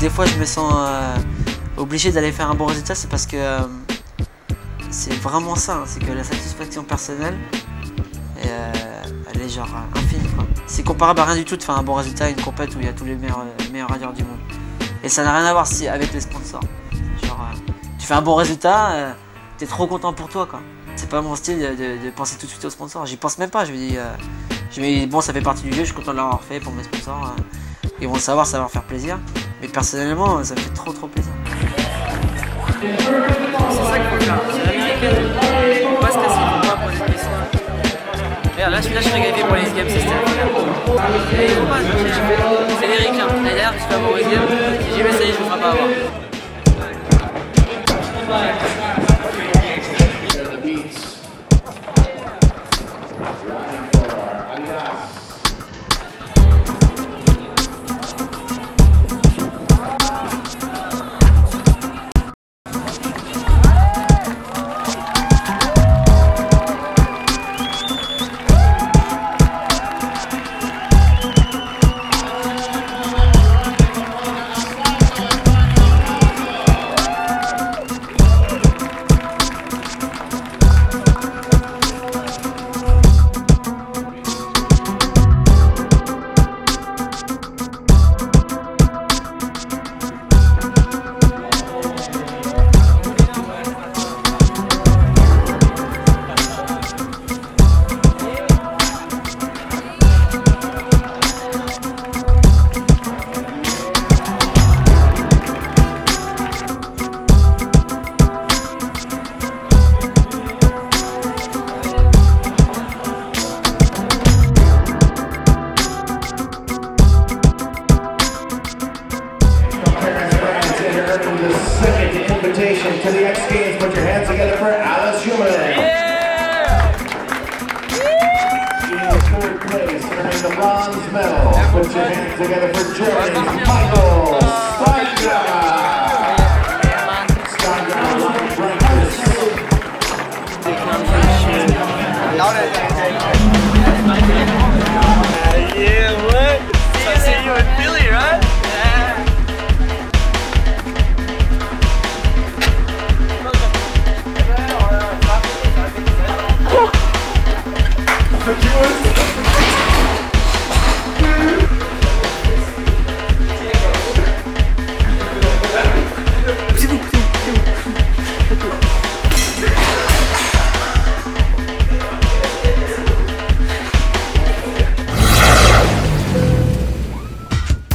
Des fois, je me sens euh, obligé d'aller faire un bon résultat, c'est parce que euh, c'est vraiment ça, hein, c'est que la satisfaction personnelle, euh, elle est genre infinie. C'est comparable à rien du tout de faire un bon résultat à une compète où il y a tous les meilleurs, euh, meilleurs radieurs du monde. Et ça n'a rien à voir avec les sponsors. Euh, tu fais un bon résultat, t'es trop content pour toi quoi. C'est pas mon style de, penser tout de suite aux sponsors. J'y pense même pas. Je me dis, bon, ça fait partie du jeu. Je suis content de l'avoir fait pour mes sponsors. ils vont le savoir, ça va leur faire plaisir. Mais personnellement, ça me fait trop trop plaisir. C'est ça. Faut pas stresser, faut pas poser de. Regarde, là, là, je suis régalé pour les games, c'est pas, c'est les ricains. Et d'ailleurs, tu fais avoir les games, si j'y vais, ça y est, je me ferai pas avoir. invitation to the X Games. Put your hands together for Alice Human. Yeah! She is third place, earning the bronze medal. Put your hands together for James Michael Steiner. Steiner online practice. Now that